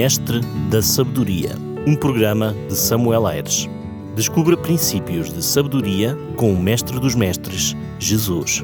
Mestre da Sabedoria, um programa de Samuel Aires. Descubra princípios de sabedoria com o Mestre dos Mestres, Jesus.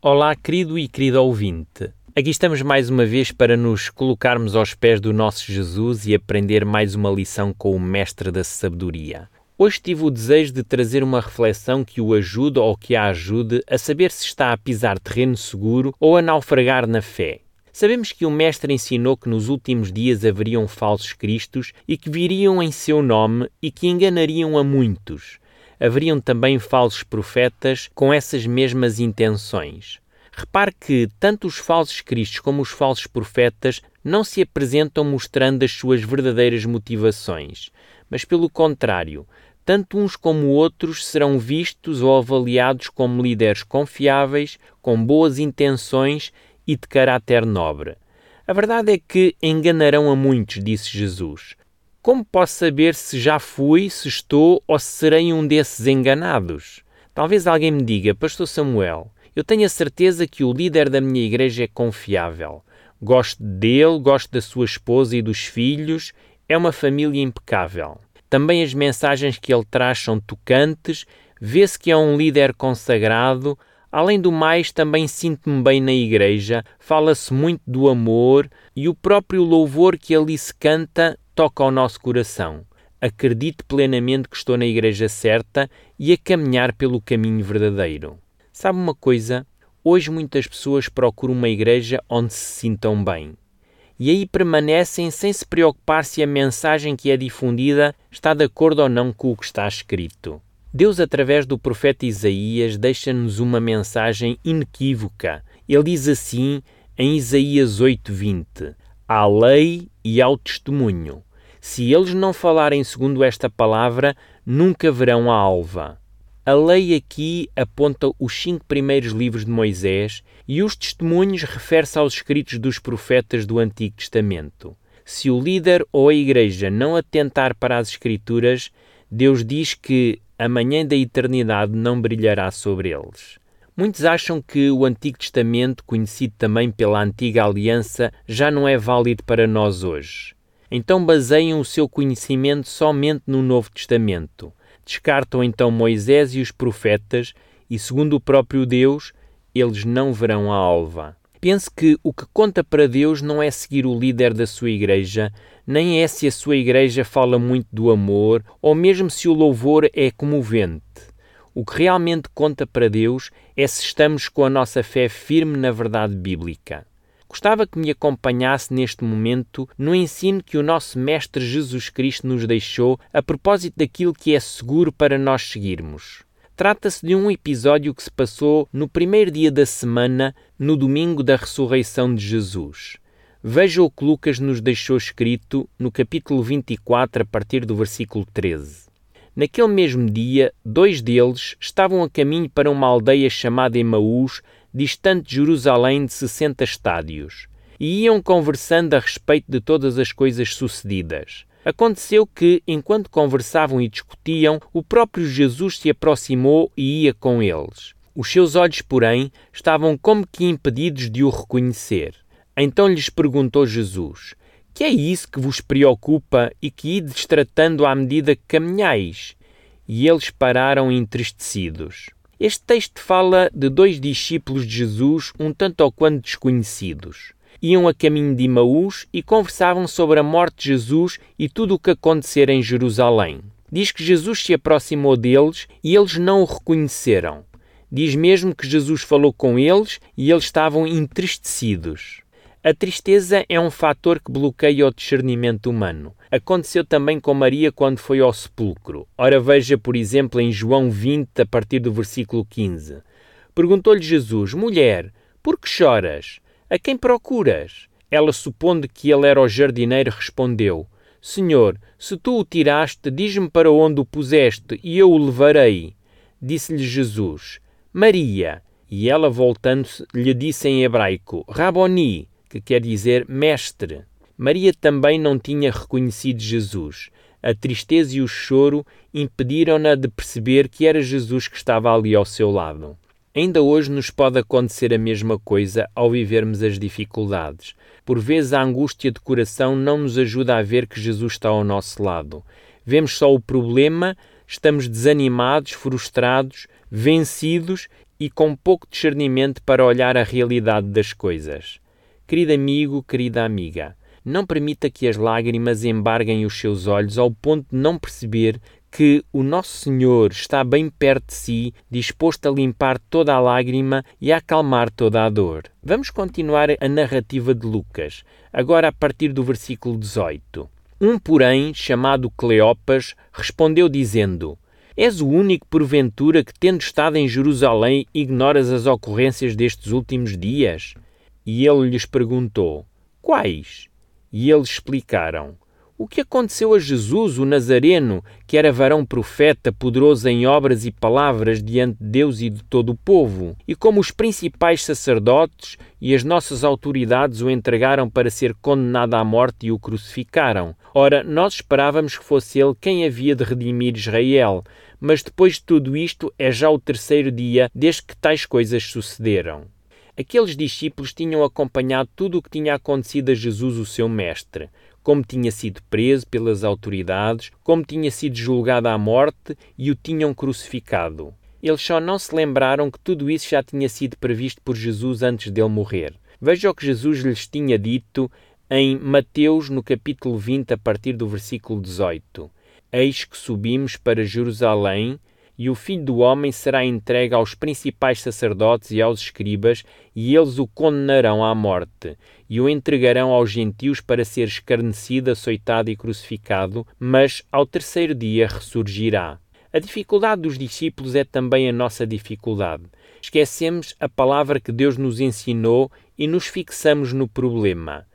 Olá, querido e querida ouvinte. Aqui estamos mais uma vez para nos colocarmos aos pés do nosso Jesus e aprender mais uma lição com o Mestre da Sabedoria. Hoje tive o desejo de trazer uma reflexão que o ajude ou que a ajude a saber se está a pisar terreno seguro ou a naufragar na fé. Sabemos que o Mestre ensinou que nos últimos dias haveriam falsos cristos e que viriam em seu nome e que enganariam a muitos. Haveriam também falsos profetas com essas mesmas intenções. Repare que tanto os falsos cristos como os falsos profetas não se apresentam mostrando as suas verdadeiras motivações, mas pelo contrário, tanto uns como outros serão vistos ou avaliados como líderes confiáveis, com boas intenções e de caráter nobre. A verdade é que enganarão a muitos, disse Jesus. Como posso saber se já fui, se estou ou se serei um desses enganados? Talvez alguém me diga, Pastor Samuel, eu tenho a certeza que o líder da minha igreja é confiável. Gosto dele, gosto da sua esposa e dos filhos, é uma família impecável. Também as mensagens que ele traz são tocantes, vê-se que é um líder consagrado. Além do mais, também sinto-me bem na igreja, fala-se muito do amor e o próprio louvor que ali se canta toca ao nosso coração. Acredito plenamente que estou na igreja certa e a caminhar pelo caminho verdadeiro. Sabe uma coisa? Hoje muitas pessoas procuram uma igreja onde se sintam bem e aí permanecem sem se preocupar se a mensagem que é difundida está de acordo ou não com o que está escrito. Deus, através do profeta Isaías, deixa-nos uma mensagem inequívoca. Ele diz assim em Isaías 8:20: Há lei e ao testemunho. Se eles não falarem segundo esta palavra, nunca verão a alva. A lei aqui aponta os cinco primeiros livros de Moisés e os testemunhos refere-se aos escritos dos profetas do Antigo Testamento. Se o líder ou a igreja não atentar para as Escrituras, Deus diz que a manhã da eternidade não brilhará sobre eles. Muitos acham que o Antigo Testamento, conhecido também pela Antiga Aliança, já não é válido para nós hoje. Então baseiam o seu conhecimento somente no Novo Testamento Descartam então Moisés e os profetas, e segundo o próprio Deus, eles não verão a alva. Pense que o que conta para Deus não é seguir o líder da sua igreja, nem é se a sua igreja fala muito do amor, ou mesmo se o louvor é comovente. O que realmente conta para Deus é se estamos com a nossa fé firme na verdade bíblica. Gostava que me acompanhasse neste momento no ensino que o nosso Mestre Jesus Cristo nos deixou a propósito daquilo que é seguro para nós seguirmos. Trata-se de um episódio que se passou no primeiro dia da semana, no domingo da ressurreição de Jesus. Veja o que Lucas nos deixou escrito no capítulo 24, a partir do versículo 13. Naquele mesmo dia, dois deles estavam a caminho para uma aldeia chamada Emaús, distante de Jerusalém de 60 estádios, e iam conversando a respeito de todas as coisas sucedidas. Aconteceu que, enquanto conversavam e discutiam, o próprio Jesus se aproximou e ia com eles. Os seus olhos, porém, estavam como que impedidos de o reconhecer. Então lhes perguntou Jesus: Que é isso que vos preocupa e que ides tratando à medida que caminhais? E eles pararam entristecidos. Este texto fala de dois discípulos de Jesus um tanto ou quanto desconhecidos. Iam a caminho de Imaús e conversavam sobre a morte de Jesus e tudo o que acontecera em Jerusalém. Diz que Jesus se aproximou deles e eles não o reconheceram. Diz mesmo que Jesus falou com eles e eles estavam entristecidos. A tristeza é um fator que bloqueia o discernimento humano. Aconteceu também com Maria quando foi ao sepulcro. Ora, veja, por exemplo, em João 20, a partir do versículo 15. Perguntou-lhe Jesus: Mulher, por que choras? A quem procuras? Ela, supondo que ele era o jardineiro, respondeu: Senhor, se tu o tiraste, diz-me para onde o puseste, e eu o levarei. Disse-lhe Jesus: Maria. E ela, voltando-se, lhe disse em hebraico: Raboni que quer dizer mestre. Maria também não tinha reconhecido Jesus. A tristeza e o choro impediram-na de perceber que era Jesus que estava ali ao seu lado. Ainda hoje nos pode acontecer a mesma coisa ao vivermos as dificuldades. Por vezes a angústia de coração não nos ajuda a ver que Jesus está ao nosso lado. Vemos só o problema, estamos desanimados, frustrados, vencidos e com pouco discernimento para olhar a realidade das coisas. Querido amigo, querida amiga, não permita que as lágrimas embarguem os seus olhos ao ponto de não perceber que o Nosso Senhor está bem perto de si, disposto a limpar toda a lágrima e a acalmar toda a dor. Vamos continuar a narrativa de Lucas, agora a partir do versículo 18. Um, porém, chamado Cleopas, respondeu dizendo: És o único, porventura, que, tendo estado em Jerusalém, ignoras as ocorrências destes últimos dias? E ele lhes perguntou: Quais? E eles explicaram: o que aconteceu a Jesus, o Nazareno, que era varão profeta, poderoso em obras e palavras diante de Deus e de todo o povo, e como os principais sacerdotes e as nossas autoridades o entregaram para ser condenado à morte e o crucificaram. Ora, nós esperávamos que fosse ele quem havia de redimir Israel, mas depois de tudo isto é já o terceiro dia desde que tais coisas sucederam. Aqueles discípulos tinham acompanhado tudo o que tinha acontecido a Jesus, o seu mestre como tinha sido preso pelas autoridades, como tinha sido julgado à morte e o tinham crucificado. Eles só não se lembraram que tudo isso já tinha sido previsto por Jesus antes dele morrer. Veja o que Jesus lhes tinha dito em Mateus, no capítulo 20, a partir do versículo 18. Eis que subimos para Jerusalém e o Filho do Homem será entregue aos principais sacerdotes e aos escribas, e eles o condenarão à morte, e o entregarão aos gentios para ser escarnecido, açoitado e crucificado, mas ao terceiro dia ressurgirá. A dificuldade dos discípulos é também a nossa dificuldade. Esquecemos a palavra que Deus nos ensinou e nos fixamos no problema.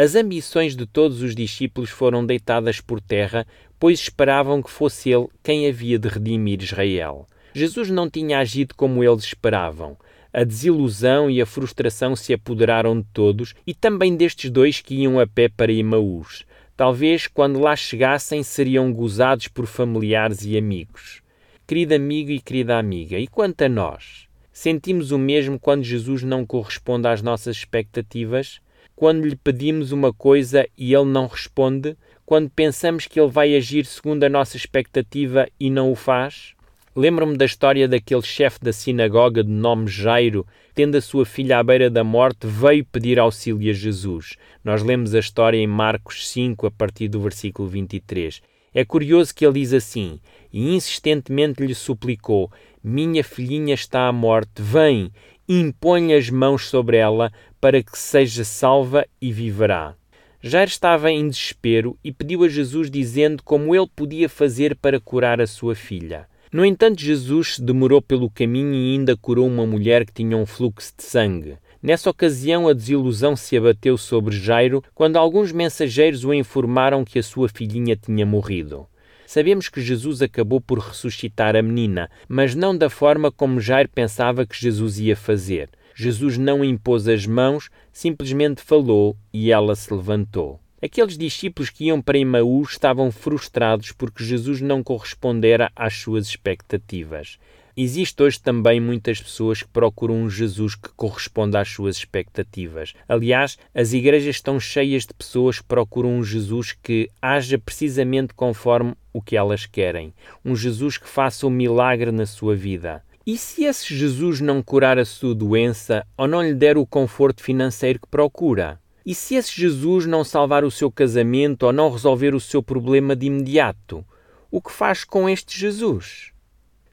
As ambições de todos os discípulos foram deitadas por terra, pois esperavam que fosse ele quem havia de redimir Israel. Jesus não tinha agido como eles esperavam. A desilusão e a frustração se apoderaram de todos e também destes dois que iam a pé para Emaús. Talvez quando lá chegassem seriam gozados por familiares e amigos. Querido amigo e querida amiga, e quanto a nós? Sentimos o mesmo quando Jesus não corresponde às nossas expectativas? Quando lhe pedimos uma coisa e ele não responde, quando pensamos que ele vai agir segundo a nossa expectativa e não o faz? Lembro-me da história daquele chefe da sinagoga de nome Jairo, tendo a sua filha à beira da morte, veio pedir auxílio a Jesus. Nós lemos a história em Marcos 5, a partir do versículo 23. É curioso que ele diz assim: e insistentemente lhe suplicou: Minha filhinha está à morte, vem, impõe as mãos sobre ela para que seja salva e viverá. Jair estava em desespero e pediu a Jesus dizendo como ele podia fazer para curar a sua filha. No entanto, Jesus se demorou pelo caminho e ainda curou uma mulher que tinha um fluxo de sangue. Nessa ocasião, a desilusão se abateu sobre Jairo quando alguns mensageiros o informaram que a sua filhinha tinha morrido. Sabemos que Jesus acabou por ressuscitar a menina, mas não da forma como Jairo pensava que Jesus ia fazer. Jesus não impôs as mãos, simplesmente falou e ela se levantou. Aqueles discípulos que iam para Emaús estavam frustrados porque Jesus não correspondera às suas expectativas. Existe hoje também muitas pessoas que procuram um Jesus que corresponda às suas expectativas. Aliás, as igrejas estão cheias de pessoas que procuram um Jesus que haja precisamente conforme o que elas querem. Um Jesus que faça um milagre na sua vida. E se esse Jesus não curar a sua doença ou não lhe der o conforto financeiro que procura? E se esse Jesus não salvar o seu casamento ou não resolver o seu problema de imediato? O que faz com este Jesus?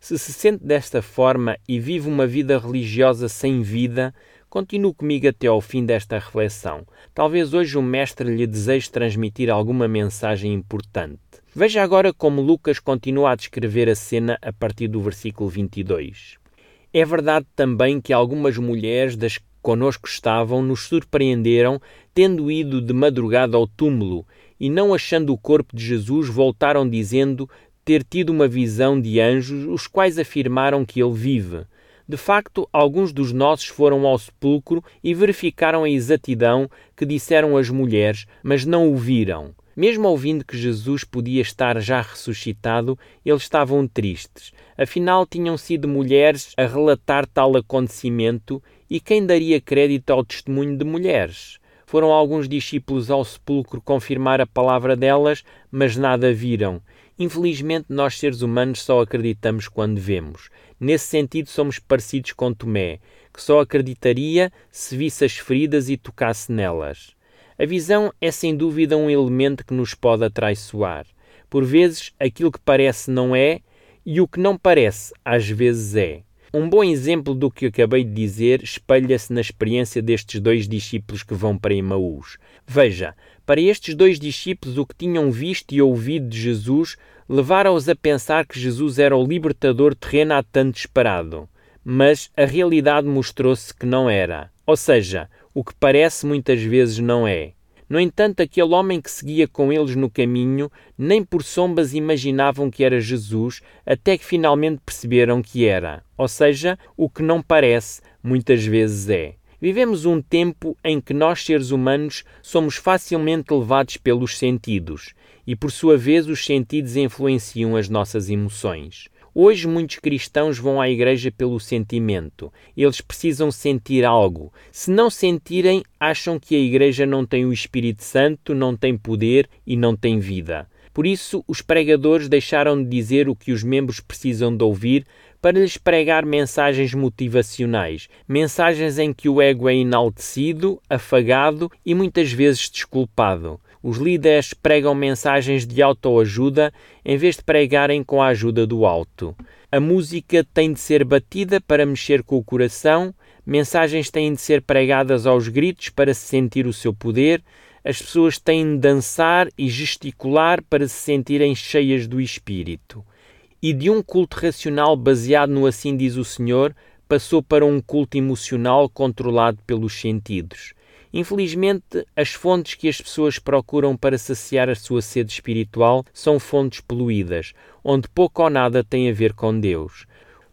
Se se sente desta forma e vive uma vida religiosa sem vida, continue comigo até ao fim desta reflexão. Talvez hoje o Mestre lhe deseje transmitir alguma mensagem importante. Veja agora como Lucas continua a descrever a cena a partir do versículo 22. É verdade também que algumas mulheres das que conosco estavam nos surpreenderam, tendo ido de madrugada ao túmulo e não achando o corpo de Jesus, voltaram dizendo ter tido uma visão de anjos, os quais afirmaram que ele vive. De facto, alguns dos nossos foram ao sepulcro e verificaram a exatidão que disseram as mulheres, mas não o viram. Mesmo ouvindo que Jesus podia estar já ressuscitado, eles estavam tristes. Afinal, tinham sido mulheres a relatar tal acontecimento e quem daria crédito ao testemunho de mulheres? Foram alguns discípulos ao sepulcro confirmar a palavra delas, mas nada viram. Infelizmente, nós seres humanos só acreditamos quando vemos. Nesse sentido, somos parecidos com Tomé, que só acreditaria se visse as feridas e tocasse nelas. A visão é sem dúvida um elemento que nos pode atraiçoar. Por vezes, aquilo que parece não é, e o que não parece, às vezes é. Um bom exemplo do que acabei de dizer espelha-se na experiência destes dois discípulos que vão para Emaús. Veja, para estes dois discípulos, o que tinham visto e ouvido de Jesus levara-os a pensar que Jesus era o libertador terreno há tanto esperado. Mas a realidade mostrou-se que não era. Ou seja, o que parece muitas vezes não é. No entanto, aquele homem que seguia com eles no caminho, nem por sombras imaginavam que era Jesus, até que finalmente perceberam que era. Ou seja, o que não parece, muitas vezes é. Vivemos um tempo em que nós, seres humanos, somos facilmente levados pelos sentidos e, por sua vez, os sentidos influenciam as nossas emoções. Hoje muitos cristãos vão à igreja pelo sentimento. Eles precisam sentir algo. Se não sentirem, acham que a igreja não tem o Espírito Santo, não tem poder e não tem vida. Por isso, os pregadores deixaram de dizer o que os membros precisam de ouvir para lhes pregar mensagens motivacionais, mensagens em que o ego é enaltecido, afagado e muitas vezes desculpado. Os líderes pregam mensagens de autoajuda em vez de pregarem com a ajuda do alto. A música tem de ser batida para mexer com o coração, mensagens têm de ser pregadas aos gritos para se sentir o seu poder, as pessoas têm de dançar e gesticular para se sentirem cheias do espírito. E de um culto racional baseado no assim diz o Senhor, passou para um culto emocional controlado pelos sentidos. Infelizmente, as fontes que as pessoas procuram para saciar a sua sede espiritual são fontes poluídas, onde pouco ou nada tem a ver com Deus.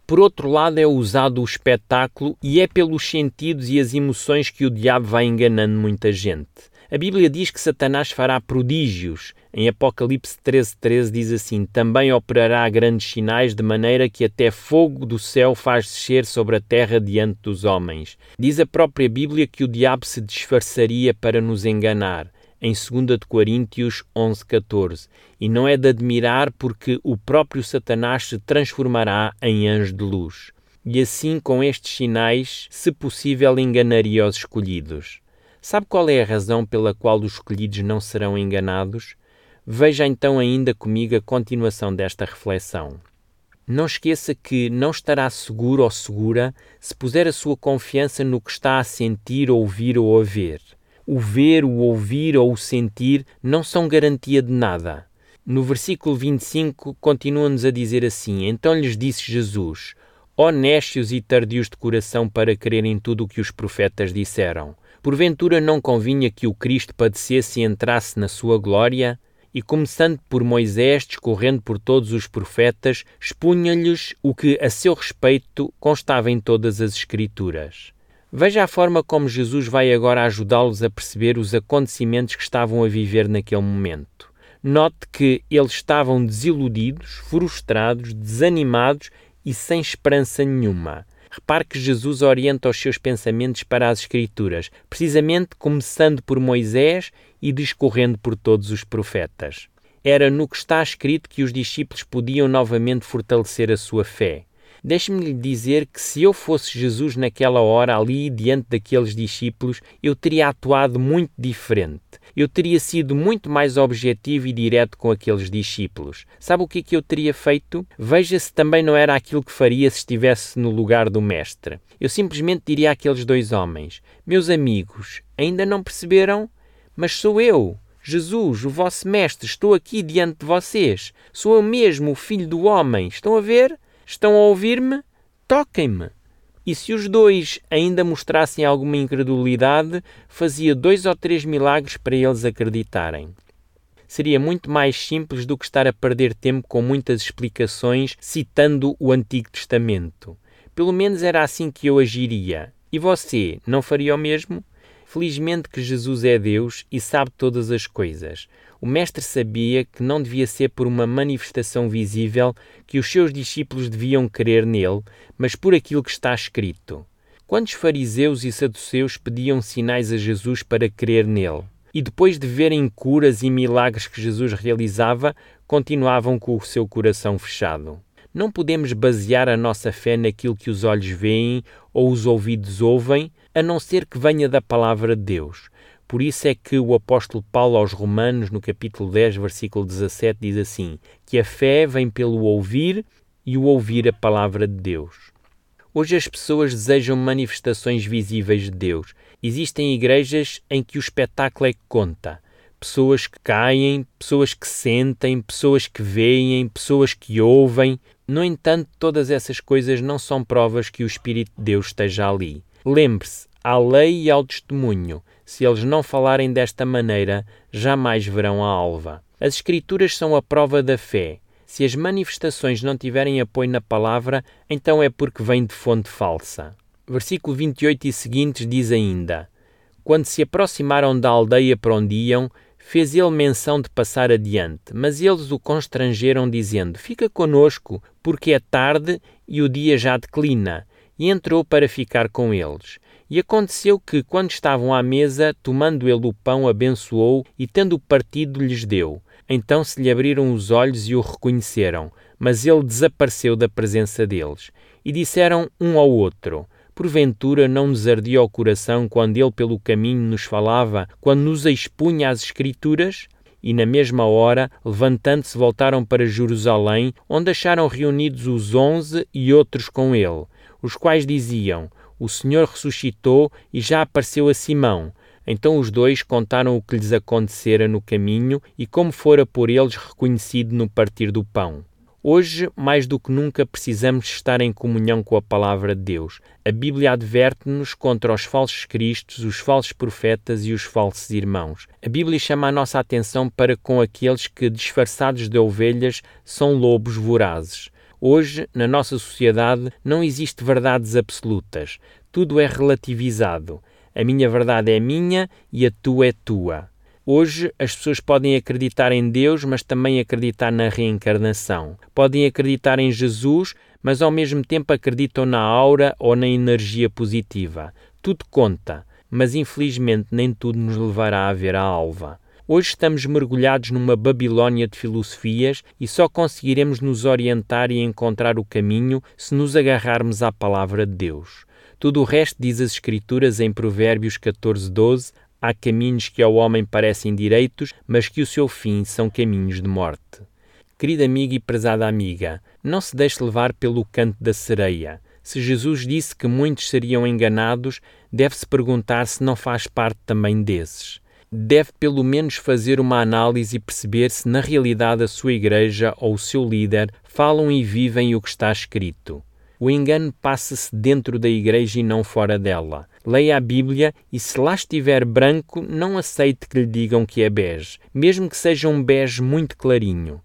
Por outro lado, é usado o espetáculo e é pelos sentidos e as emoções que o diabo vai enganando muita gente. A Bíblia diz que Satanás fará prodígios. Em Apocalipse 13, 13 diz assim: Também operará grandes sinais, de maneira que até fogo do céu faz descer sobre a terra diante dos homens. Diz a própria Bíblia que o diabo se disfarçaria para nos enganar. Em 2 Coríntios 11, 14. E não é de admirar porque o próprio Satanás se transformará em anjo de luz. E assim, com estes sinais, se possível, enganaria os escolhidos. Sabe qual é a razão pela qual os escolhidos não serão enganados? Veja então ainda comigo a continuação desta reflexão. Não esqueça que não estará seguro ou segura se puser a sua confiança no que está a sentir, ouvir ou a ver. O ver, o ouvir ou o sentir não são garantia de nada. No versículo 25 continua-nos a dizer assim: Então lhes disse Jesus: Honestos e tardios de coração para crerem tudo o que os profetas disseram. Porventura não convinha que o Cristo padecesse e entrasse na sua glória? E começando por Moisés, discorrendo por todos os profetas, expunha-lhes o que a seu respeito constava em todas as Escrituras. Veja a forma como Jesus vai agora ajudá-los a perceber os acontecimentos que estavam a viver naquele momento. Note que eles estavam desiludidos, frustrados, desanimados e sem esperança nenhuma. Repare que Jesus orienta os seus pensamentos para as Escrituras, precisamente começando por Moisés e discorrendo por todos os profetas. Era no que está escrito que os discípulos podiam novamente fortalecer a sua fé. Deixe-me lhe dizer que se eu fosse Jesus naquela hora ali diante daqueles discípulos, eu teria atuado muito diferente. Eu teria sido muito mais objetivo e direto com aqueles discípulos. Sabe o que é que eu teria feito? Veja se também não era aquilo que faria se estivesse no lugar do mestre. Eu simplesmente diria àqueles dois homens: Meus amigos, ainda não perceberam? Mas sou eu, Jesus, o vosso mestre, estou aqui diante de vocês. Sou eu mesmo, o filho do homem. Estão a ver? Estão a ouvir-me? Toquem-me. E se os dois ainda mostrassem alguma incredulidade, fazia dois ou três milagres para eles acreditarem. Seria muito mais simples do que estar a perder tempo com muitas explicações citando o Antigo Testamento. Pelo menos era assim que eu agiria. E você não faria o mesmo? Felizmente que Jesus é Deus e sabe todas as coisas. O Mestre sabia que não devia ser por uma manifestação visível que os seus discípulos deviam crer nele, mas por aquilo que está escrito. Quantos fariseus e saduceus pediam sinais a Jesus para crer nele? E depois de verem curas e milagres que Jesus realizava, continuavam com o seu coração fechado. Não podemos basear a nossa fé naquilo que os olhos veem ou os ouvidos ouvem, a não ser que venha da palavra de Deus. Por isso é que o apóstolo Paulo aos Romanos, no capítulo 10, versículo 17, diz assim: que a fé vem pelo ouvir e o ouvir a palavra de Deus. Hoje as pessoas desejam manifestações visíveis de Deus. Existem igrejas em que o espetáculo é que conta. Pessoas que caem, pessoas que sentem, pessoas que veem, pessoas que ouvem. No entanto, todas essas coisas não são provas que o Espírito de Deus esteja ali. Lembre-se, à lei e ao testemunho. Se eles não falarem desta maneira, jamais verão a alva. As Escrituras são a prova da fé. Se as manifestações não tiverem apoio na palavra, então é porque vem de fonte falsa. Versículo 28 e seguintes diz ainda: Quando se aproximaram da aldeia para onde iam, fez ele menção de passar adiante, mas eles o constrangeram, dizendo: Fica conosco, porque é tarde e o dia já declina. E entrou para ficar com eles. E aconteceu que, quando estavam à mesa, tomando ele o pão, abençoou e, tendo partido, lhes deu. Então se lhe abriram os olhos e o reconheceram, mas ele desapareceu da presença deles. E disseram um ao outro: Porventura não nos ardia o coração quando ele pelo caminho nos falava, quando nos expunha as Escrituras? E na mesma hora, levantando-se, voltaram para Jerusalém, onde acharam reunidos os onze e outros com ele, os quais diziam: O Senhor ressuscitou e já apareceu a Simão. Então os dois contaram o que lhes acontecera no caminho e como fora por eles reconhecido no partir do pão. Hoje, mais do que nunca, precisamos estar em comunhão com a palavra de Deus. A Bíblia adverte-nos contra os falsos cristos, os falsos profetas e os falsos irmãos. A Bíblia chama a nossa atenção para com aqueles que, disfarçados de ovelhas, são lobos vorazes. Hoje, na nossa sociedade, não existe verdades absolutas. Tudo é relativizado. A minha verdade é minha e a tua é tua. Hoje as pessoas podem acreditar em Deus, mas também acreditar na reencarnação. Podem acreditar em Jesus, mas ao mesmo tempo acreditam na aura ou na energia positiva. Tudo conta, mas infelizmente nem tudo nos levará a ver a alva. Hoje estamos mergulhados numa Babilónia de filosofias e só conseguiremos nos orientar e encontrar o caminho se nos agarrarmos à palavra de Deus. Tudo o resto diz as Escrituras em Provérbios 14, 12: Há caminhos que ao homem parecem direitos, mas que o seu fim são caminhos de morte. Querida amiga e prezada amiga, não se deixe levar pelo canto da sereia. Se Jesus disse que muitos seriam enganados, deve-se perguntar se não faz parte também desses. Deve pelo menos fazer uma análise e perceber se na realidade a sua igreja ou o seu líder falam e vivem o que está escrito. O engano passa-se dentro da igreja e não fora dela. Leia a Bíblia e, se lá estiver branco, não aceite que lhe digam que é bege, mesmo que seja um bege muito clarinho.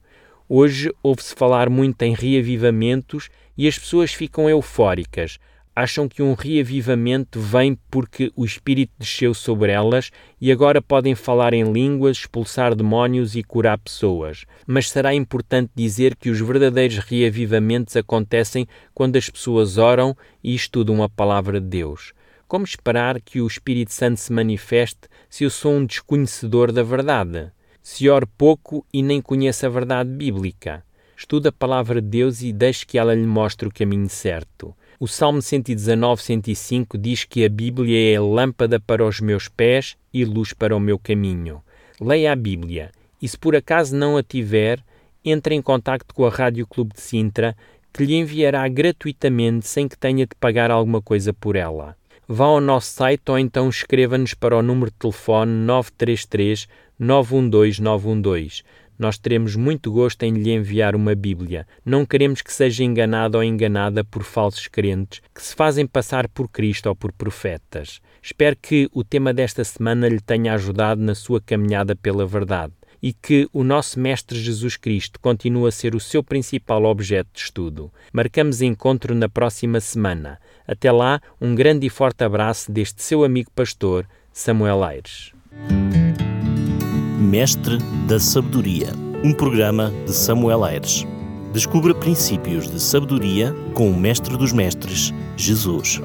Hoje ouve-se falar muito em reavivamentos e as pessoas ficam eufóricas, acham que um reavivamento vem porque o Espírito desceu sobre elas e agora podem falar em línguas, expulsar demónios e curar pessoas. Mas será importante dizer que os verdadeiros reavivamentos acontecem quando as pessoas oram e estudam a palavra de Deus. Como esperar que o Espírito Santo se manifeste se eu sou um desconhecedor da verdade? Se oro pouco e nem conheço a verdade bíblica? Estuda a palavra de Deus e deixe que ela lhe mostre o caminho certo. O Salmo 119, 105 diz que a Bíblia é lâmpada para os meus pés e luz para o meu caminho. Leia a Bíblia e, se por acaso não a tiver, entre em contato com a Rádio Clube de Sintra, que lhe enviará gratuitamente sem que tenha de pagar alguma coisa por ela. Vá ao nosso site ou então escreva-nos para o número de telefone 933 912 912. Nós teremos muito gosto em lhe enviar uma Bíblia. Não queremos que seja enganado ou enganada por falsos crentes que se fazem passar por Cristo ou por profetas. Espero que o tema desta semana lhe tenha ajudado na sua caminhada pela verdade e que o nosso Mestre Jesus Cristo continua a ser o seu principal objeto de estudo. Marcamos encontro na próxima semana. Até lá, um grande e forte abraço deste seu amigo pastor, Samuel Aires. Mestre da Sabedoria, um programa de Samuel Aires. Descubra princípios de sabedoria com o Mestre dos Mestres, Jesus.